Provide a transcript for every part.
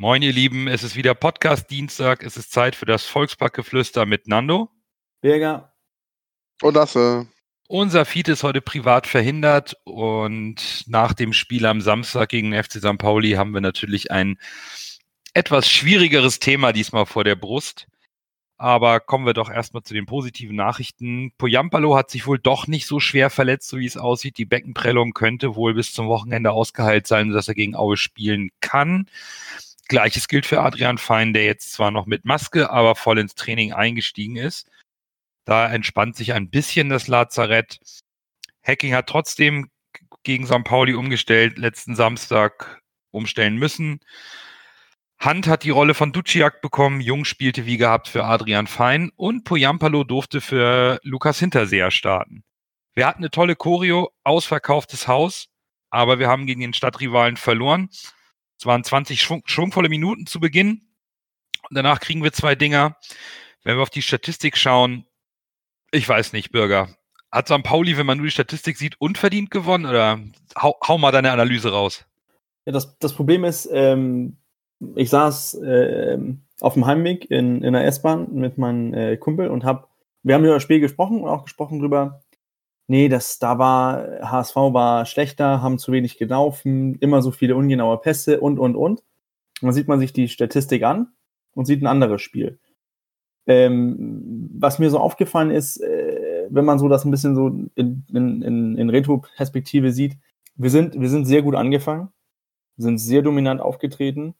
Moin, ihr Lieben, es ist wieder Podcast-Dienstag. Es ist Zeit für das Volksparkgeflüster mit Nando. Birger. Und das, äh, Unser Feed ist heute privat verhindert und nach dem Spiel am Samstag gegen den FC St. Pauli haben wir natürlich ein etwas schwierigeres Thema diesmal vor der Brust. Aber kommen wir doch erstmal zu den positiven Nachrichten. Poyampalo hat sich wohl doch nicht so schwer verletzt, so wie es aussieht. Die Beckenprellung könnte wohl bis zum Wochenende ausgeheilt sein, sodass er gegen Aue spielen kann. Gleiches gilt für Adrian Fein, der jetzt zwar noch mit Maske, aber voll ins Training eingestiegen ist. Da entspannt sich ein bisschen das Lazarett. Hacking hat trotzdem gegen St. Pauli umgestellt, letzten Samstag umstellen müssen. Hand hat die Rolle von Duciak bekommen, Jung spielte wie gehabt für Adrian Fein und Poyampalo durfte für Lukas Hinterseher starten. Wir hatten eine tolle Choreo, ausverkauftes Haus, aber wir haben gegen den Stadtrivalen verloren. Es waren 20 schwung, schwungvolle Minuten zu Beginn. Und danach kriegen wir zwei Dinger. Wenn wir auf die Statistik schauen, ich weiß nicht, Bürger. Hat St. Pauli, wenn man nur die Statistik sieht, unverdient gewonnen? Oder hau, hau mal deine Analyse raus. Ja, das, das Problem ist, ähm, ich saß ähm, auf dem Heimweg in, in der S-Bahn mit meinem äh, Kumpel und hab, wir haben über das Spiel gesprochen und auch gesprochen drüber, nee, das, da war, HSV war schlechter, haben zu wenig gelaufen, immer so viele ungenaue Pässe und, und, und. Und dann sieht man sich die Statistik an und sieht ein anderes Spiel. Ähm, was mir so aufgefallen ist, äh, wenn man so das ein bisschen so in, in, in, in Retro-Perspektive sieht, wir sind, wir sind sehr gut angefangen, sind sehr dominant aufgetreten,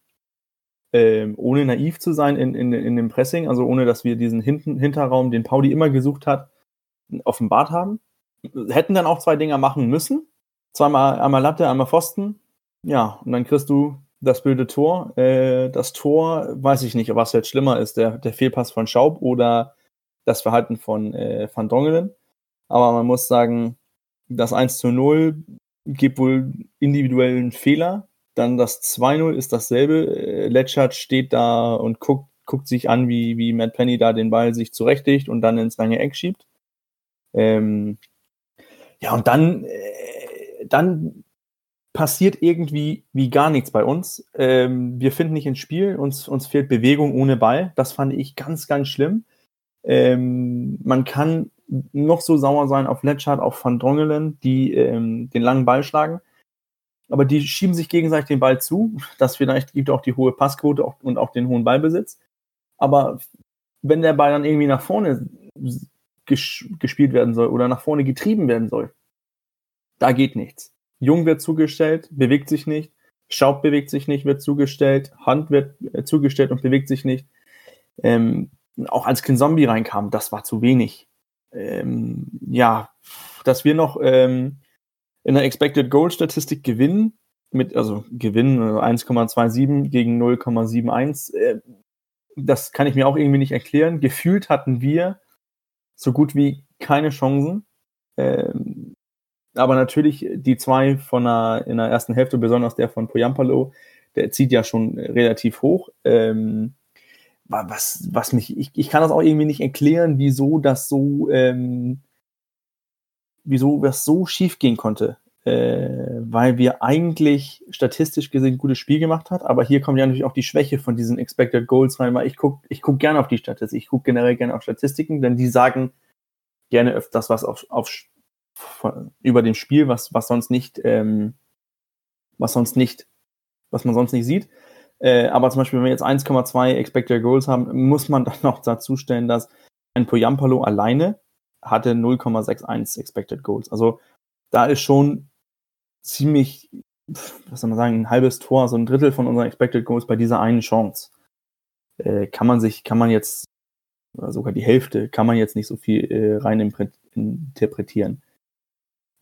ähm, ohne naiv zu sein in, in, in dem Pressing, also ohne dass wir diesen Hinten, Hinterraum, den Pauli immer gesucht hat, offenbart haben. Hätten dann auch zwei Dinger machen müssen. Zweimal einmal Latte, einmal Pfosten. Ja, und dann kriegst du das blöde Tor. Äh, das Tor, weiß ich nicht, was jetzt schlimmer ist, der, der Fehlpass von Schaub oder das Verhalten von äh, Van Drongelen. Aber man muss sagen, das 1 zu 0 gibt wohl individuellen Fehler. Dann das 2-0 ist dasselbe. Äh, Letschert steht da und guckt, guckt sich an, wie, wie Matt Penny da den Ball sich zurechtigt und dann ins lange Eck schiebt. Ähm, ja, und dann, äh, dann passiert irgendwie wie gar nichts bei uns. Ähm, wir finden nicht ins Spiel, uns, uns fehlt Bewegung ohne Ball. Das fand ich ganz, ganz schlimm. Ähm, man kann noch so sauer sein auf Letschert, auf Van Drongelen, die ähm, den langen Ball schlagen. Aber die schieben sich gegenseitig den Ball zu. Das vielleicht gibt auch die hohe Passquote und auch den hohen Ballbesitz. Aber wenn der Ball dann irgendwie nach vorne ges gespielt werden soll oder nach vorne getrieben werden soll, da geht nichts. Jung wird zugestellt, bewegt sich nicht. Schaub bewegt sich nicht, wird zugestellt. Hand wird äh, zugestellt und bewegt sich nicht. Ähm, auch als Kin Zombie reinkam, das war zu wenig. Ähm, ja, dass wir noch ähm, in der Expected Goal Statistik gewinnen, mit, also gewinnen 1,27 gegen 0,71, äh, das kann ich mir auch irgendwie nicht erklären. Gefühlt hatten wir so gut wie keine Chancen. Ähm, aber natürlich die zwei von der, in der ersten Hälfte, besonders der von Poyampalo, der zieht ja schon relativ hoch. Ähm, was, was mich, ich, ich kann das auch irgendwie nicht erklären, wieso das so, ähm, wieso das so schief gehen konnte. Äh, weil wir eigentlich statistisch gesehen ein gutes Spiel gemacht hat, aber hier kommt ja natürlich auch die Schwäche von diesen Expected Goals rein, weil ich gucke ich guck gerne auf die Statistik, ich gucke generell gerne auf Statistiken, denn die sagen gerne öfters was auf, auf über dem Spiel, was, was sonst nicht, ähm, was sonst nicht, was man sonst nicht sieht. Äh, aber zum Beispiel, wenn wir jetzt 1,2 Expected Goals haben, muss man dann noch dazu stellen, dass ein Poyampalo alleine hatte 0,61 Expected Goals. Also da ist schon ziemlich, was soll man sagen, ein halbes Tor, so ein Drittel von unseren Expected Goals bei dieser einen Chance. Äh, kann man sich, kann man jetzt, sogar die Hälfte, kann man jetzt nicht so viel äh, rein interpretieren.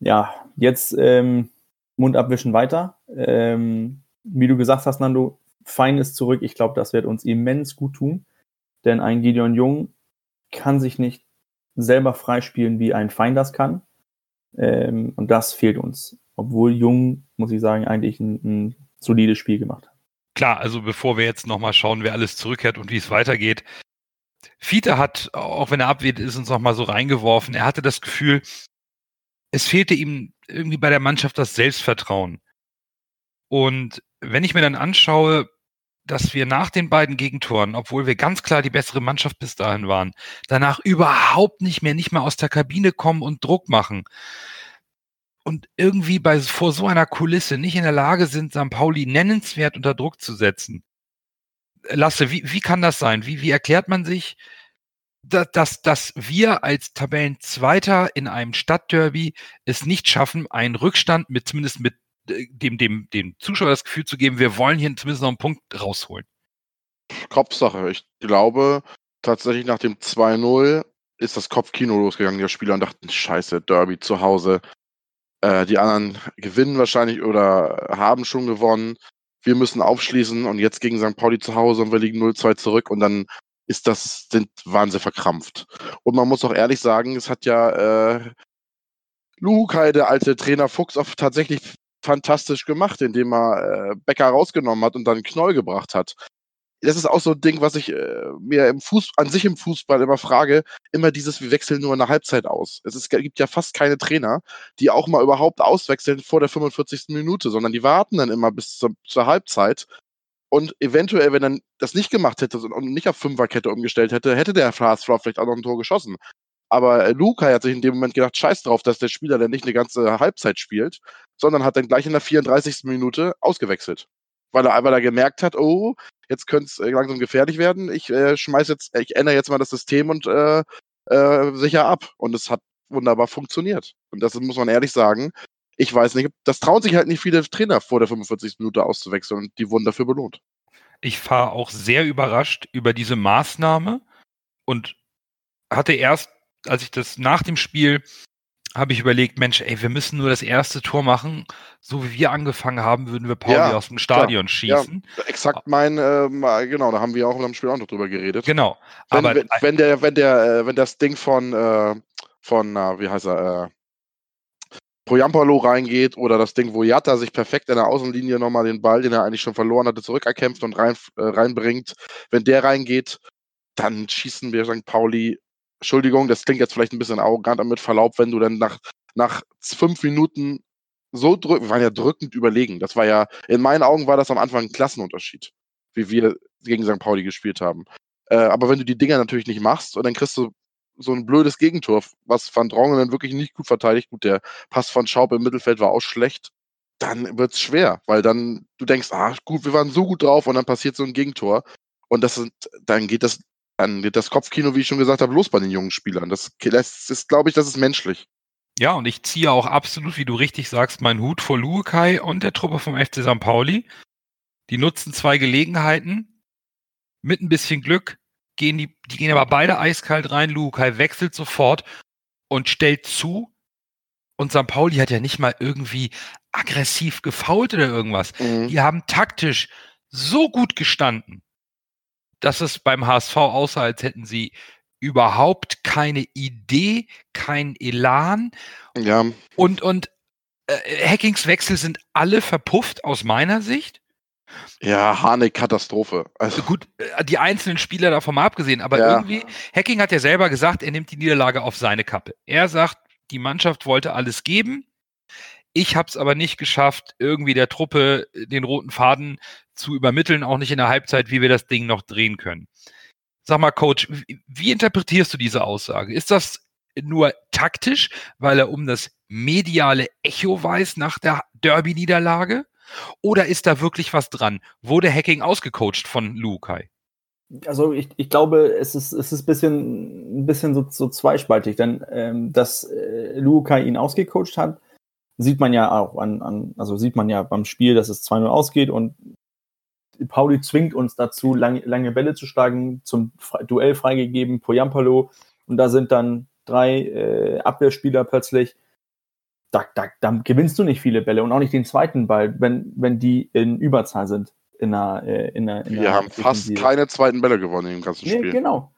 Ja, jetzt ähm, Mund abwischen weiter. Ähm, wie du gesagt hast, Nando, Fein ist zurück. Ich glaube, das wird uns immens gut tun. Denn ein Gideon Jung kann sich nicht selber freispielen, wie ein Feind das kann. Ähm, und das fehlt uns. Obwohl Jung, muss ich sagen, eigentlich ein, ein solides Spiel gemacht hat. Klar, also bevor wir jetzt nochmal schauen, wer alles zurückkehrt und wie es weitergeht. Fiete hat, auch wenn er abweht, ist uns nochmal so reingeworfen. Er hatte das Gefühl, es fehlte ihm irgendwie bei der Mannschaft das Selbstvertrauen. Und wenn ich mir dann anschaue, dass wir nach den beiden Gegentoren, obwohl wir ganz klar die bessere Mannschaft bis dahin waren, danach überhaupt nicht mehr, nicht mehr aus der Kabine kommen und Druck machen. Und irgendwie bei, vor so einer Kulisse nicht in der Lage sind, St. Pauli nennenswert unter Druck zu setzen. Lasse, wie, wie kann das sein? Wie, wie erklärt man sich, dass, dass, dass wir als Tabellenzweiter in einem Stadtderby es nicht schaffen, einen Rückstand mit zumindest mit dem, dem, dem Zuschauer das Gefühl zu geben, wir wollen hier zumindest noch einen Punkt rausholen. Kopfsache. Ich glaube, tatsächlich nach dem 2-0 ist das Kopfkino losgegangen. Die Spieler dachten, scheiße, Derby zu Hause. Äh, die anderen gewinnen wahrscheinlich oder haben schon gewonnen. Wir müssen aufschließen und jetzt gegen St. Pauli zu Hause und wir liegen 0-2 zurück und dann ist das, sind, waren verkrampft. Und man muss auch ehrlich sagen, es hat ja äh, Lukai, der alte Trainer Fuchs, auch tatsächlich fantastisch gemacht, indem er äh, Becker rausgenommen hat und dann Knoll gebracht hat. Das ist auch so ein Ding, was ich äh, mir im Fuß, an sich im Fußball immer frage, immer dieses, wir wechseln nur in der Halbzeit aus. Es ist, gibt ja fast keine Trainer, die auch mal überhaupt auswechseln vor der 45. Minute, sondern die warten dann immer bis zur, zur Halbzeit und eventuell, wenn er das nicht gemacht hätte und nicht auf Fünferkette umgestellt hätte, hätte der HSV vielleicht auch noch ein Tor geschossen. Aber äh, Luca hat sich in dem Moment gedacht, scheiß drauf, dass der Spieler dann nicht eine ganze Halbzeit spielt, sondern hat dann gleich in der 34. Minute ausgewechselt. Weil er, weil er gemerkt hat, oh, jetzt könnte es äh, langsam gefährlich werden. Ich äh, schmeiß jetzt, ich ändere jetzt mal das System und äh, äh, sicher ab. Und es hat wunderbar funktioniert. Und das muss man ehrlich sagen. Ich weiß nicht, das trauen sich halt nicht viele Trainer vor der 45. Minute auszuwechseln und die wurden dafür belohnt. Ich fahre auch sehr überrascht über diese Maßnahme und hatte erst als ich das nach dem Spiel habe ich überlegt, Mensch, ey, wir müssen nur das erste Tor machen. So wie wir angefangen haben, würden wir Pauli ja, aus dem Stadion klar. schießen. Ja, exakt mein, äh, genau, da haben wir auch im Spiel auch noch drüber geredet. Genau. Wenn, aber, wenn, wenn der, wenn der, äh, wenn das Ding von, äh, von, wie heißt er, äh, Poyampalo reingeht oder das Ding, wo Jatta sich perfekt in der Außenlinie nochmal den Ball, den er eigentlich schon verloren hatte, zurückerkämpft und rein, äh, reinbringt, wenn der reingeht, dann schießen wir St. Pauli Entschuldigung, das klingt jetzt vielleicht ein bisschen arrogant, aber mit Verlaub, wenn du dann nach, nach fünf Minuten so drücken, wir waren ja drückend überlegen. Das war ja, in meinen Augen war das am Anfang ein Klassenunterschied, wie wir gegen St. Pauli gespielt haben. Äh, aber wenn du die Dinger natürlich nicht machst und dann kriegst du so ein blödes Gegentor, was Van Drongen dann wirklich nicht gut verteidigt, gut, der Pass von Schaub im Mittelfeld war auch schlecht, dann wird es schwer, weil dann du denkst, ah, gut, wir waren so gut drauf und dann passiert so ein Gegentor und das sind, dann geht das dann geht das Kopfkino, wie ich schon gesagt habe, los bei den jungen Spielern. Das, das ist, glaube ich, das ist menschlich. Ja, und ich ziehe auch absolut, wie du richtig sagst, meinen Hut vor Lukai und der Truppe vom FC St. Pauli. Die nutzen zwei Gelegenheiten. Mit ein bisschen Glück gehen die, die gehen aber beide eiskalt rein. Lukai wechselt sofort und stellt zu. Und St. Pauli hat ja nicht mal irgendwie aggressiv gefault oder irgendwas. Mhm. Die haben taktisch so gut gestanden dass es beim HSV aussah, als hätten sie überhaupt keine Idee, kein Elan. Ja. Und, und äh, Hackings Wechsel sind alle verpufft aus meiner Sicht. Ja, Hane Katastrophe. Also gut, äh, die einzelnen Spieler davon mal abgesehen, aber ja. irgendwie, Hacking hat ja selber gesagt, er nimmt die Niederlage auf seine Kappe. Er sagt, die Mannschaft wollte alles geben. Ich habe es aber nicht geschafft, irgendwie der Truppe den roten Faden zu übermitteln, auch nicht in der Halbzeit, wie wir das Ding noch drehen können. Sag mal, Coach, wie interpretierst du diese Aussage? Ist das nur taktisch, weil er um das mediale Echo weiß nach der Derby-Niederlage? Oder ist da wirklich was dran? Wurde Hacking ausgecoacht von Lukai? Also ich, ich glaube, es ist, es ist ein bisschen, ein bisschen so, so zweispaltig, denn ähm, dass äh, Lukai ihn ausgecoacht hat, sieht man ja auch an, an, also sieht man ja beim Spiel, dass es 2-0 ausgeht und Pauli zwingt uns dazu, lange, lange Bälle zu schlagen, zum Duell freigegeben, Poyampalo. Und da sind dann drei äh, Abwehrspieler plötzlich. Da, da, da gewinnst du nicht viele Bälle und auch nicht den zweiten Ball, wenn, wenn die in Überzahl sind. In einer, äh, in einer, in Wir haben fast keine zweiten Bälle gewonnen im ganzen Spiel. Nee, genau.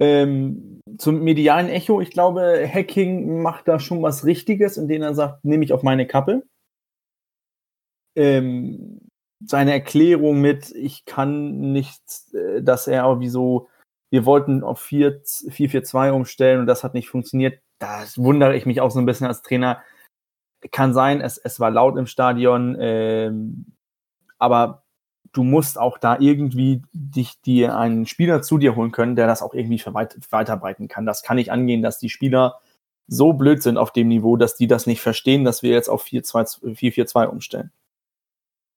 Ähm, zum medialen Echo, ich glaube, Hacking macht da schon was Richtiges, indem er sagt, nehme ich auf meine Kappe. Ähm, seine Erklärung mit, ich kann nicht, äh, dass er irgendwie so, wir wollten auf 4-4-2 umstellen und das hat nicht funktioniert. Da wundere ich mich auch so ein bisschen als Trainer. Kann sein, es, es war laut im Stadion, ähm, aber du musst auch da irgendwie dich dir einen Spieler zu dir holen können, der das auch irgendwie weiterbreiten kann. Das kann nicht angehen, dass die Spieler so blöd sind auf dem Niveau, dass die das nicht verstehen, dass wir jetzt auf 4-4-2 umstellen.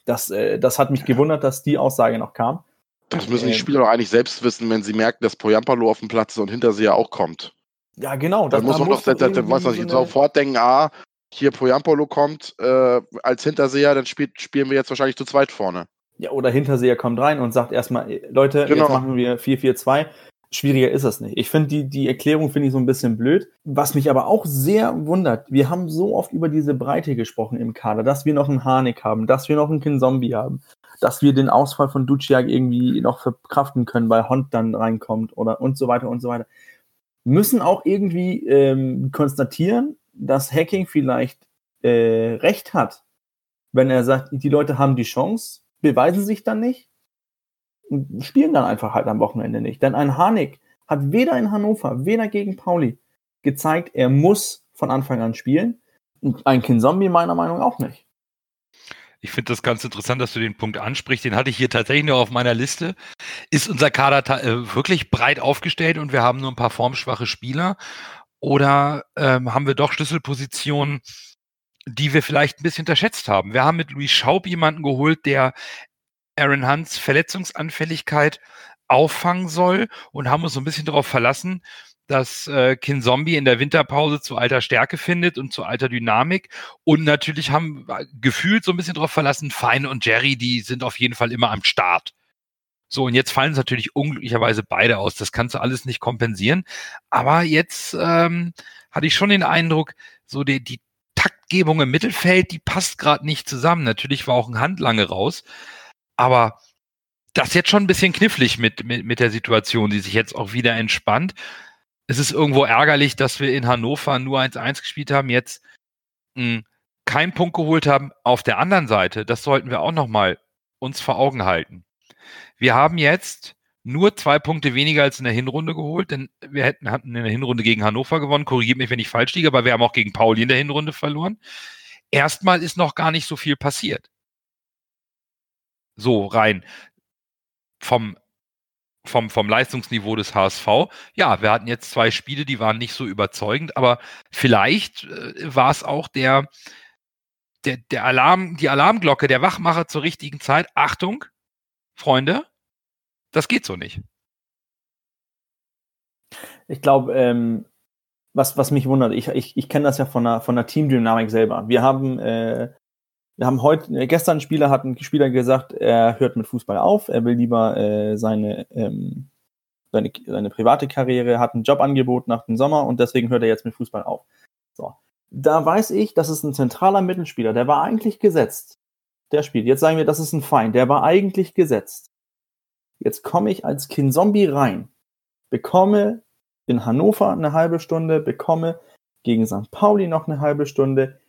Das, äh, das hat mich gewundert, dass die Aussage noch kam. Das müssen die ähm, Spieler doch eigentlich selbst wissen, wenn sie merken, dass Poyampalo auf dem Platz ist und Hinterseher auch kommt. Ja, genau. Dann muss man doch, das, das, was ich so sofort denken, ah, hier Poyampolo kommt äh, als Hinterseher, dann spielt, spielen wir jetzt wahrscheinlich zu zweit vorne. Ja, oder Hinterseher kommt rein und sagt erstmal, Leute, genau. jetzt machen wir 4-4-2. Schwieriger ist das nicht. Ich finde die, die Erklärung finde ich so ein bisschen blöd. Was mich aber auch sehr wundert, wir haben so oft über diese Breite gesprochen im Kader, dass wir noch einen Harnik haben, dass wir noch einen Kinzombie haben, dass wir den Ausfall von Duciak irgendwie noch verkraften können, weil Hond dann reinkommt oder und so weiter und so weiter. Müssen auch irgendwie ähm, konstatieren, dass Hacking vielleicht äh, recht hat, wenn er sagt, die Leute haben die Chance, beweisen sich dann nicht und spielen dann einfach halt am Wochenende nicht. Denn ein Harnik hat weder in Hannover, weder gegen Pauli gezeigt, er muss von Anfang an spielen. Und ein Kinzombie meiner Meinung nach auch nicht. Ich finde das ganz interessant, dass du den Punkt ansprichst. Den hatte ich hier tatsächlich noch auf meiner Liste. Ist unser Kader äh, wirklich breit aufgestellt und wir haben nur ein paar formschwache Spieler? Oder ähm, haben wir doch Schlüsselpositionen, die wir vielleicht ein bisschen unterschätzt haben? Wir haben mit Louis Schaub jemanden geholt, der Aaron Hunts Verletzungsanfälligkeit auffangen soll und haben uns so ein bisschen darauf verlassen, dass äh, Kin Zombie in der Winterpause zu alter Stärke findet und zu alter Dynamik. Und natürlich haben gefühlt so ein bisschen darauf verlassen, Fein und Jerry, die sind auf jeden Fall immer am Start. So, und jetzt fallen es natürlich unglücklicherweise beide aus. Das kannst du alles nicht kompensieren. Aber jetzt ähm, hatte ich schon den Eindruck, so die, die Taktgebung im Mittelfeld, die passt gerade nicht zusammen. Natürlich war auch ein Handlange raus. Aber das ist jetzt schon ein bisschen knifflig mit, mit, mit der Situation, die sich jetzt auch wieder entspannt. Es ist irgendwo ärgerlich, dass wir in Hannover nur 1-1 gespielt haben, jetzt mh, hm, keinen Punkt geholt haben. Auf der anderen Seite, das sollten wir auch nochmal uns vor Augen halten. Wir haben jetzt nur zwei Punkte weniger als in der Hinrunde geholt, denn wir hätten, hatten in der Hinrunde gegen Hannover gewonnen. Korrigiert mich, wenn ich falsch liege, aber wir haben auch gegen Pauli in der Hinrunde verloren. Erstmal ist noch gar nicht so viel passiert. So rein vom, vom, vom Leistungsniveau des HSV. Ja, wir hatten jetzt zwei Spiele, die waren nicht so überzeugend, aber vielleicht äh, war es auch der, der, der Alarm, die Alarmglocke, der Wachmacher zur richtigen Zeit. Achtung, Freunde, das geht so nicht. Ich glaube, ähm, was, was mich wundert, ich, ich, ich kenne das ja von der, von der Teamdynamik selber. Wir haben, äh, wir haben heute, äh, gestern ein Spieler hat ein Spieler gesagt, er hört mit Fußball auf, er will lieber äh, seine, ähm, seine, seine private Karriere, hat ein Jobangebot nach dem Sommer und deswegen hört er jetzt mit Fußball auf. So. Da weiß ich, das ist ein zentraler Mittelspieler, der war eigentlich gesetzt der spielt. Jetzt sagen wir, das ist ein Feind, der war eigentlich gesetzt. Jetzt komme ich als Kinzombie rein, bekomme in Hannover eine halbe Stunde, bekomme gegen St. Pauli noch eine halbe Stunde.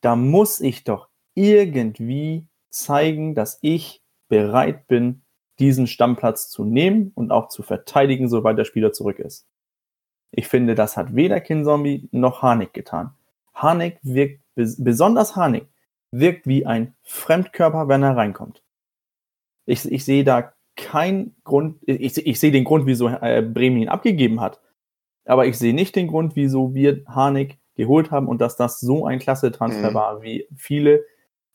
Da muss ich doch irgendwie zeigen, dass ich bereit bin, diesen Stammplatz zu nehmen und auch zu verteidigen, sobald der Spieler zurück ist. Ich finde, das hat weder Kinzombie noch Harnik getan. Harnik wirkt, besonders Harnik, wirkt wie ein Fremdkörper, wenn er reinkommt. Ich, ich sehe da keinen Grund, ich, ich sehe den Grund, wieso äh, Bremen ihn abgegeben hat. Aber ich sehe nicht den Grund, wieso wir Harnik geholt haben und dass das so ein klasse Transfer mhm. war, wie viele,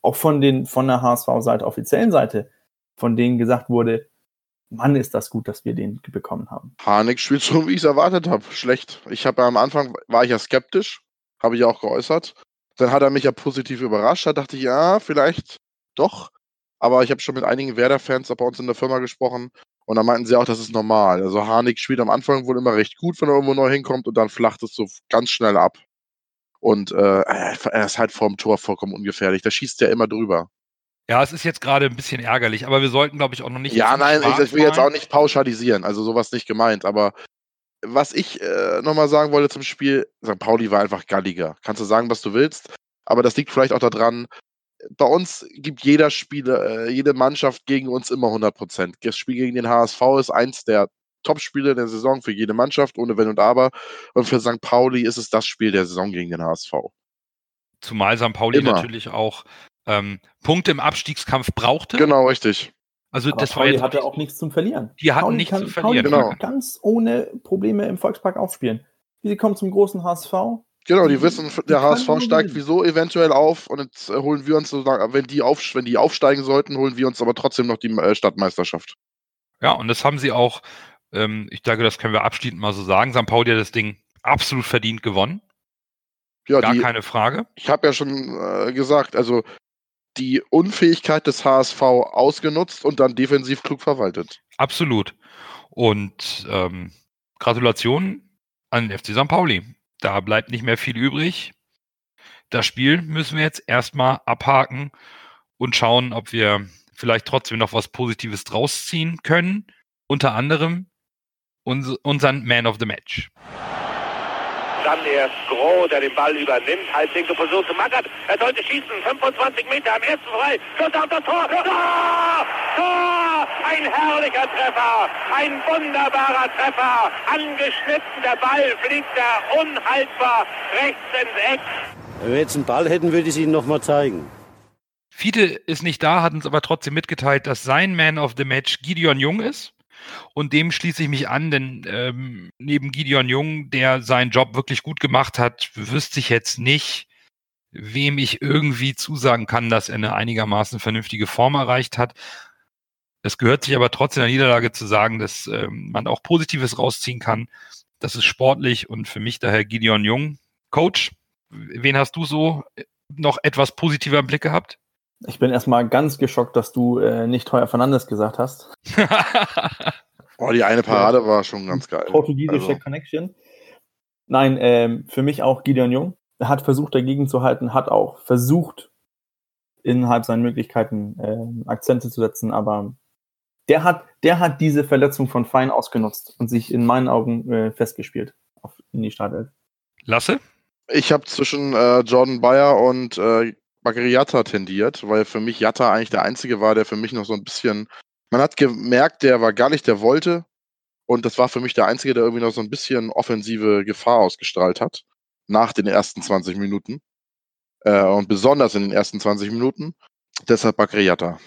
auch von den, von der HSV-Seite, offiziellen Seite, von denen gesagt wurde, Mann, ist das gut, dass wir den bekommen haben. Harnik spielt so, wie ich es erwartet habe. Schlecht. Ich habe ja am Anfang, war ich ja skeptisch, habe ich auch geäußert. Dann hat er mich ja positiv überrascht. Da dachte ich, ja, vielleicht doch. Aber ich habe schon mit einigen Werder-Fans bei uns in der Firma gesprochen und da meinten sie auch, das ist normal. Also Harnik spielt am Anfang wohl immer recht gut, wenn er irgendwo neu hinkommt und dann flacht es so ganz schnell ab. Und äh, er ist halt vorm Tor vollkommen ungefährlich. Da schießt er immer drüber. Ja, es ist jetzt gerade ein bisschen ärgerlich, aber wir sollten, glaube ich, auch noch nicht. Ja, nein, ich, ich will jetzt auch nicht pauschalisieren, also sowas nicht gemeint, aber was ich äh, nochmal sagen wollte zum Spiel, St. Pauli war einfach galliger. Kannst du sagen, was du willst, aber das liegt vielleicht auch daran, bei uns gibt jeder Spieler, äh, jede Mannschaft gegen uns immer 100 Prozent. Das Spiel gegen den HSV ist eins der Top-Spiele der Saison für jede Mannschaft, ohne Wenn und Aber. Und für St. Pauli ist es das Spiel der Saison gegen den HSV. Zumal St. Pauli immer. natürlich auch ähm, Punkte im Abstiegskampf brauchte. Genau, richtig. Also Aber das Pauli war jetzt hatte auch nichts zum Verlieren. Die hatten Pauli nichts kann, zu verlieren. Pauli genau. ganz ohne Probleme im Volkspark aufspielen. Sie kommen zum großen HSV. Genau, die wissen, der HSV steigt wieso eventuell auf und jetzt äh, holen wir uns, wenn die, auf, wenn die aufsteigen sollten, holen wir uns aber trotzdem noch die äh, Stadtmeisterschaft. Ja, und das haben sie auch, ähm, ich denke, das können wir abschließend mal so sagen. St. Pauli hat das Ding absolut verdient gewonnen. Ja, Gar die, keine Frage. Ich habe ja schon äh, gesagt, also die Unfähigkeit des HSV ausgenutzt und dann defensiv klug verwaltet. Absolut. Und ähm, Gratulation an den FC St. Pauli. Da bleibt nicht mehr viel übrig. Das Spiel müssen wir jetzt erstmal abhaken und schauen, ob wir vielleicht trotzdem noch was Positives draus ziehen können. Unter anderem uns, unseren Man of the Match. Dann erst Groh, der den Ball übernimmt. Halblinke Position zu Mackert. Er sollte schießen. 25 Meter am ersten frei. Schuss auf das Tor. Tor! Tor! Ein herrlicher Treffer. Ein wunderbarer Treffer. Angeschnitten. Der Ball fliegt da unhaltbar rechts ins Eck. Wenn wir jetzt einen Ball hätten, würde ich es Ihnen nochmal zeigen. Fiete ist nicht da, hat uns aber trotzdem mitgeteilt, dass sein Man of the Match Gideon Jung ist. Und dem schließe ich mich an, denn ähm, neben Gideon Jung, der seinen Job wirklich gut gemacht hat, wüsste ich jetzt nicht, wem ich irgendwie zusagen kann, dass er eine einigermaßen vernünftige Form erreicht hat. Es gehört sich aber trotzdem der Niederlage zu sagen, dass ähm, man auch Positives rausziehen kann. Das ist sportlich und für mich daher Gideon Jung. Coach, wen hast du so noch etwas positiver im Blick gehabt? Ich bin erstmal ganz geschockt, dass du äh, nicht Heuer Fernandes gesagt hast. oh, die eine Parade war schon ganz geil. Portugiesische also. Connection. Nein, ähm, für mich auch Gideon Jung. Er hat versucht, dagegen zu halten, hat auch versucht, innerhalb seiner Möglichkeiten äh, Akzente zu setzen, aber der hat, der hat diese Verletzung von Fein ausgenutzt und sich in meinen Augen äh, festgespielt auf, in die Startelf. Lasse? Ich habe zwischen äh, Jordan Bayer und äh, Bakary Yatta tendiert, weil für mich Yatta eigentlich der Einzige war, der für mich noch so ein bisschen. Man hat gemerkt, der war gar nicht, der wollte. Und das war für mich der Einzige, der irgendwie noch so ein bisschen offensive Gefahr ausgestrahlt hat. Nach den ersten 20 Minuten. Äh, und besonders in den ersten 20 Minuten. Deshalb Bakary Yatta.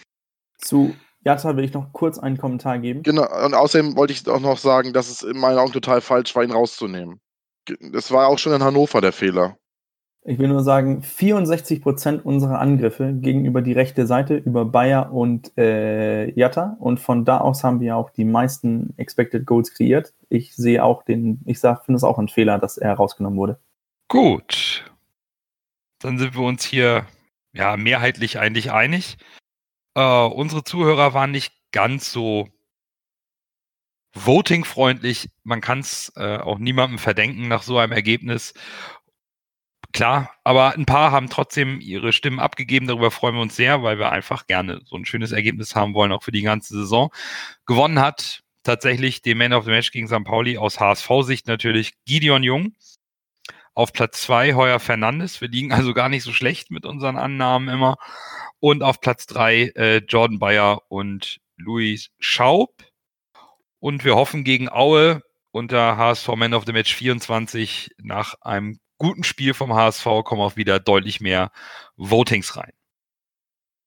Zu Yatta will ich noch kurz einen Kommentar geben. Genau, und außerdem wollte ich auch noch sagen, dass es in meinen Augen total falsch war, ihn rauszunehmen. Das war auch schon in Hannover der Fehler. Ich will nur sagen, 64 Prozent unserer Angriffe gegenüber die rechte Seite über Bayer und äh, Jatta. Und von da aus haben wir auch die meisten Expected Goals kreiert. Ich sehe auch den, ich finde es auch ein Fehler, dass er rausgenommen wurde. Gut. Dann sind wir uns hier ja mehrheitlich eigentlich einig. Äh, unsere Zuhörer waren nicht ganz so voting-freundlich. Man kann es äh, auch niemandem verdenken nach so einem Ergebnis. Klar, aber ein paar haben trotzdem ihre Stimmen abgegeben. Darüber freuen wir uns sehr, weil wir einfach gerne so ein schönes Ergebnis haben wollen, auch für die ganze Saison. Gewonnen hat tatsächlich den Man of the Match gegen St. Pauli aus HSV-Sicht natürlich Gideon Jung. Auf Platz zwei Heuer Fernandes. Wir liegen also gar nicht so schlecht mit unseren Annahmen immer. Und auf Platz drei äh, Jordan Bayer und Luis Schaub. Und wir hoffen gegen Aue unter HSV Man of the Match 24 nach einem guten Spiel vom HSV kommen auch wieder deutlich mehr Votings rein.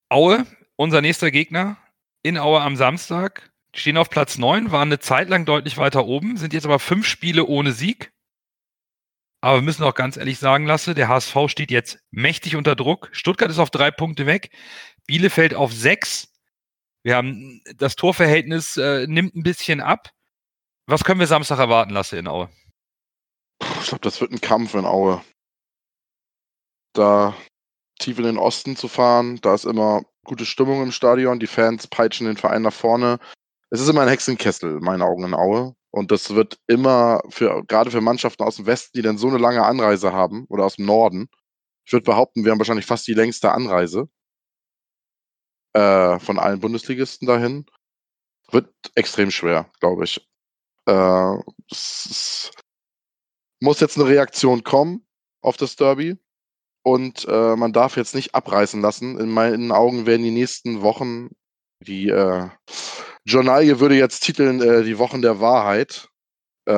Aue, unser nächster Gegner in Aue am Samstag, stehen auf Platz 9, waren eine Zeit lang deutlich weiter oben, sind jetzt aber fünf Spiele ohne Sieg. Aber wir müssen auch ganz ehrlich sagen lassen, der HSV steht jetzt mächtig unter Druck. Stuttgart ist auf drei Punkte weg, Bielefeld auf sechs. Wir haben das Torverhältnis äh, nimmt ein bisschen ab. Was können wir Samstag erwarten lassen in Aue? Ich glaube, das wird ein Kampf in Aue. Da tief in den Osten zu fahren, da ist immer gute Stimmung im Stadion, die Fans peitschen den Verein nach vorne. Es ist immer ein Hexenkessel in meinen Augen in Aue. Und das wird immer für, gerade für Mannschaften aus dem Westen, die dann so eine lange Anreise haben, oder aus dem Norden. Ich würde behaupten, wir haben wahrscheinlich fast die längste Anreise äh, von allen Bundesligisten dahin. Wird extrem schwer, glaube ich. Äh, es, es muss jetzt eine Reaktion kommen auf das Derby. Und äh, man darf jetzt nicht abreißen lassen. In meinen Augen werden die nächsten Wochen, die äh, Journalie würde jetzt titeln, äh, die Wochen der Wahrheit. Äh,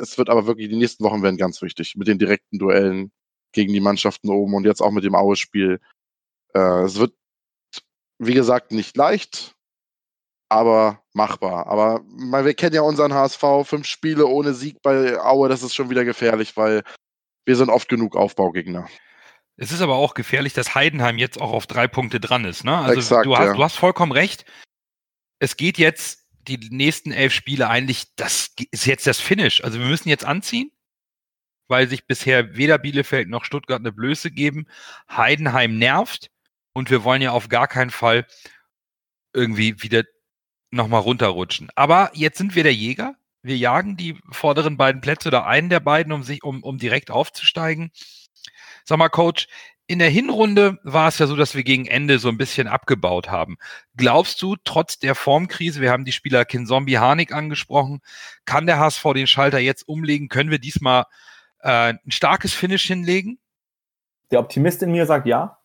es wird aber wirklich, die nächsten Wochen werden ganz wichtig. Mit den direkten Duellen gegen die Mannschaften oben und jetzt auch mit dem Aue-Spiel. Äh, es wird, wie gesagt, nicht leicht, aber machbar. Aber man, wir kennen ja unseren HSV, fünf Spiele ohne Sieg bei Aue, das ist schon wieder gefährlich, weil wir sind oft genug Aufbaugegner. Es ist aber auch gefährlich, dass Heidenheim jetzt auch auf drei Punkte dran ist. Ne? Also Exakt, du, hast, ja. du hast vollkommen recht. Es geht jetzt die nächsten elf Spiele eigentlich, das ist jetzt das Finish. Also wir müssen jetzt anziehen, weil sich bisher weder Bielefeld noch Stuttgart eine Blöße geben. Heidenheim nervt und wir wollen ja auf gar keinen Fall irgendwie wieder nochmal runterrutschen. Aber jetzt sind wir der Jäger. Wir jagen die vorderen beiden Plätze oder einen der beiden, um sich, um, um direkt aufzusteigen. Sag mal, Coach, in der Hinrunde war es ja so, dass wir gegen Ende so ein bisschen abgebaut haben. Glaubst du, trotz der Formkrise, wir haben die Spieler Kinzombie Harnik angesprochen, kann der HSV den Schalter jetzt umlegen? Können wir diesmal äh, ein starkes Finish hinlegen? Der Optimist in mir sagt ja.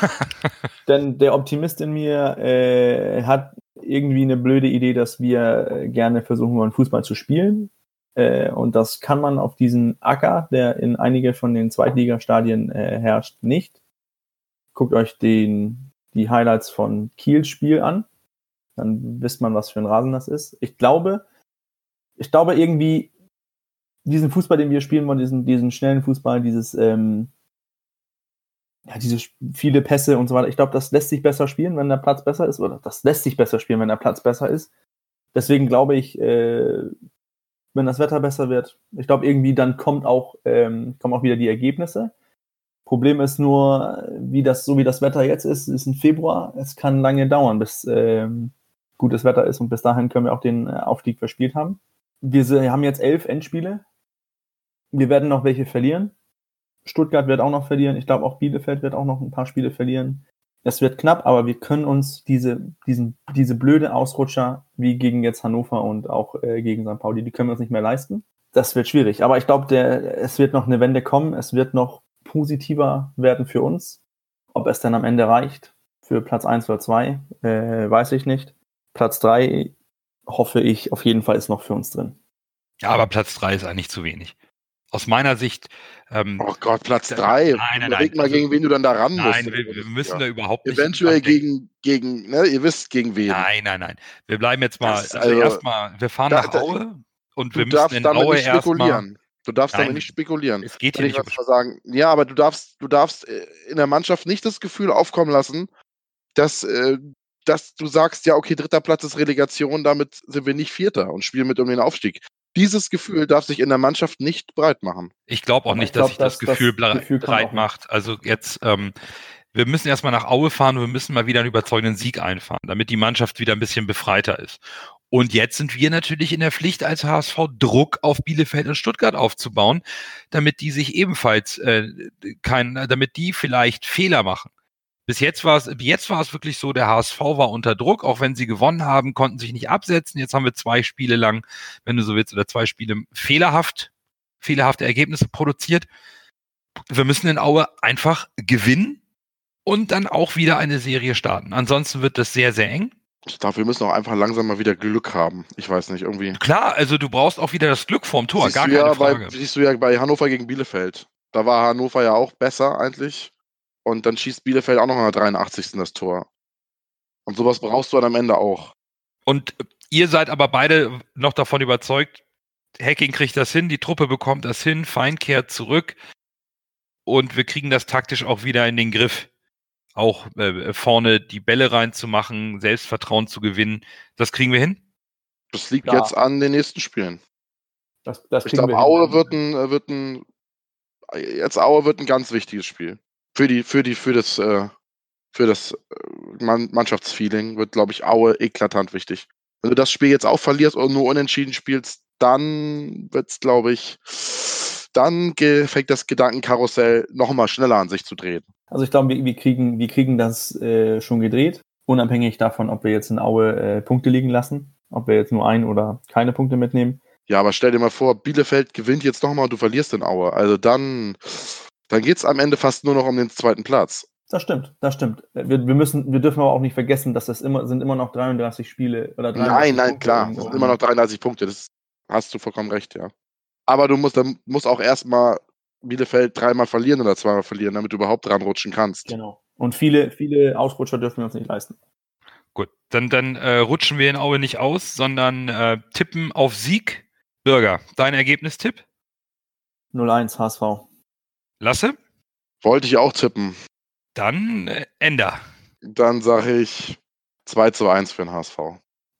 Denn der Optimist in mir äh, hat irgendwie eine blöde Idee, dass wir äh, gerne versuchen wollen, Fußball zu spielen. Äh, und das kann man auf diesen Acker, der in einige von den Zweitligastadien äh, herrscht, nicht. Guckt euch den, die Highlights von Kiels Spiel an. Dann wisst man, was für ein Rasen das ist. Ich glaube, ich glaube irgendwie, diesen Fußball, den wir spielen wollen, diesen, diesen schnellen Fußball, dieses, ähm, ja, diese viele Pässe und so weiter, ich glaube, das lässt sich besser spielen, wenn der Platz besser ist, oder das lässt sich besser spielen, wenn der Platz besser ist. Deswegen glaube ich, äh, wenn das Wetter besser wird, ich glaube, irgendwie dann kommt auch, ähm, kommen auch wieder die Ergebnisse. Problem ist nur, wie das, so wie das Wetter jetzt ist, ist ein Februar. Es kann lange dauern, bis ähm, gutes Wetter ist und bis dahin können wir auch den äh, Aufstieg verspielt haben. Wir haben jetzt elf Endspiele. Wir werden noch welche verlieren. Stuttgart wird auch noch verlieren. Ich glaube, auch Bielefeld wird auch noch ein paar Spiele verlieren. Es wird knapp, aber wir können uns diese, diesen, diese blöde Ausrutscher wie gegen jetzt Hannover und auch äh, gegen St. Pauli, die können wir uns nicht mehr leisten. Das wird schwierig. Aber ich glaube, es wird noch eine Wende kommen. Es wird noch positiver werden für uns. Ob es dann am Ende reicht für Platz 1 oder 2, äh, weiß ich nicht. Platz 3 hoffe ich auf jeden Fall ist noch für uns drin. Ja, aber Platz drei ist eigentlich zu wenig. Aus meiner Sicht, ähm, Oh Gott, Platz Da- drei. nein, nein, Überleg nein, mal, also- gegen wen du dann da ran musst. nein, wir, wir müssen Ja. da überhaupt nicht. Eventuell gegen, gegen, ne, ihr wisst gegen wen. Nein, nein, nein. Wir bleiben jetzt mal, Das- also, also, erstmal, wir fahren da- nach Aue und Du wir müssen darfst in damit Aue nicht spekulieren. Du darfst Nein. damit nicht spekulieren. Es geht hier ich nicht um mal sagen. Ja, aber du darfst, du darfst äh, in der Mannschaft nicht das Gefühl aufkommen lassen, dass, äh, dass du sagst, ja, okay, dritter Platz ist Relegation, damit sind wir nicht Vierter und spielen mit um den Aufstieg. Dieses Gefühl darf sich in der Mannschaft nicht breit machen. Ich glaube auch nicht, ich glaub, dass sich das, das Gefühl, bre- Gefühl breit macht. Also jetzt, ähm, wir müssen erstmal nach Aue fahren und wir müssen mal wieder einen überzeugenden Sieg einfahren, damit die Mannschaft wieder ein bisschen befreiter ist. Und jetzt sind wir natürlich in der Pflicht als HSV Druck auf Bielefeld und Stuttgart aufzubauen, damit die sich ebenfalls äh, kein, damit die vielleicht Fehler machen. Bis jetzt war es, jetzt war es wirklich so, der HSV war unter Druck, auch wenn sie gewonnen haben, konnten sich nicht absetzen. Jetzt haben wir zwei Spiele lang, wenn du so willst, oder zwei Spiele fehlerhaft, fehlerhafte Ergebnisse produziert. Wir müssen in Aue einfach gewinnen und dann auch wieder eine Serie starten. Ansonsten wird das sehr, sehr eng. Ich glaube, wir müssen auch einfach langsam mal wieder Glück haben. Ich weiß nicht, irgendwie. Klar, also du brauchst auch wieder das Glück vorm Tor, siehst, gar keine ja Frage. bei, siehst du ja bei Hannover gegen Bielefeld. Da war Hannover ja auch besser eigentlich. Und dann schießt Bielefeld auch noch in der 83. das Tor. Und sowas brauchst du dann am Ende auch. Und ihr seid aber beide noch davon überzeugt, Hacking kriegt das hin, die Truppe bekommt das hin, Feind kehrt zurück und wir kriegen das taktisch auch wieder in den Griff. Auch äh, vorne die Bälle reinzumachen, Selbstvertrauen zu gewinnen, das kriegen wir hin. Das liegt Ja. jetzt an den nächsten Spielen. Das, das Ich glaube, wir Aue hin. wird ein, äh, wird ein, jetzt Aue wird ein ganz wichtiges Spiel. Für die, für die, für das, äh, für das äh, Mann- Mannschaftsfeeling wird, glaube ich, Aue eklatant wichtig. Wenn du das Spiel jetzt auch verlierst oder nur unentschieden spielst, dann wird's, glaube ich, dann fängt das Gedankenkarussell noch mal schneller an sich zu drehen. Also ich glaube, wir, wir, kriegen, wir kriegen das äh, schon gedreht, unabhängig davon, ob wir jetzt in Aue äh, Punkte liegen lassen. ob wir jetzt nur ein oder keine Punkte mitnehmen. Ja, aber stell dir mal vor, Bielefeld gewinnt jetzt nochmal und du verlierst in Aue. Also dann, dann geht es am Ende fast nur noch um den zweiten Platz. Das stimmt, das stimmt. Wir, wir, müssen, wir dürfen aber auch nicht vergessen, dass das immer, sind immer noch 33 Spiele oder 33 Nein, nein, Punkte klar. Das sind immer noch 33 Punkte. Das hast du vollkommen recht, ja. Aber du musst, dann muss auch erstmal Bielefeld dreimal verlieren oder zweimal verlieren, damit du überhaupt dran rutschen kannst. Genau. Und viele, viele Ausrutscher dürfen wir uns nicht leisten. Gut, dann, dann äh, rutschen wir in Aue nicht aus, sondern äh, tippen auf Sieg. Bürger, dein Ergebnistipp? 0-1 HSV. Lasse? Wollte ich auch tippen. Dann äh, Ender. Dann sage ich 2 zu 1 für den HSV.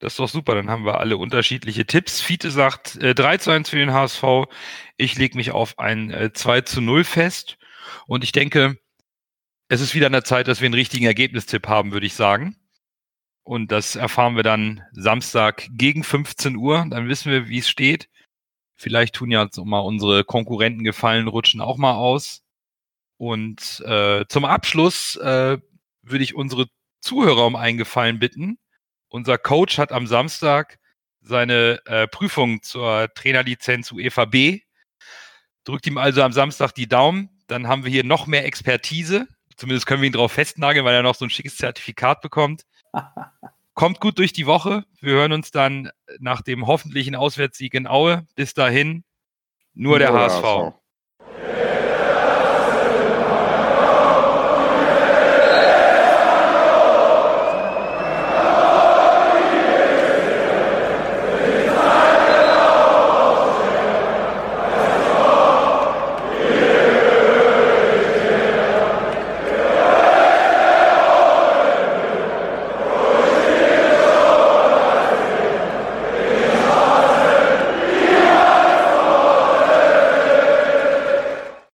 Das ist doch super, dann haben wir alle unterschiedliche Tipps. Fiete sagt äh, 3 zu 1 für den HSV. Ich lege mich auf ein äh, 2 zu 0 fest. Und ich denke, es ist wieder an der Zeit, dass wir einen richtigen Ergebnistipp haben, würde ich sagen. Und das erfahren wir dann Samstag gegen 15 Uhr. Dann wissen wir, wie es steht. Vielleicht tun ja so mal unsere Konkurrenten gefallen, rutschen auch mal aus. Und äh, zum Abschluss äh, würde ich unsere Zuhörer um einen Gefallen bitten. Unser Coach hat am Samstag seine äh, Prüfung zur Trainerlizenz UEFA B. Drückt ihm also am Samstag die Daumen. Dann haben wir hier noch mehr Expertise. Zumindest können wir ihn darauf festnageln, weil er noch so ein schickes Zertifikat bekommt. Kommt gut durch die Woche. Wir hören uns dann nach dem hoffentlichen Auswärtssieg in Aue. Bis dahin, nur der Nur HSV.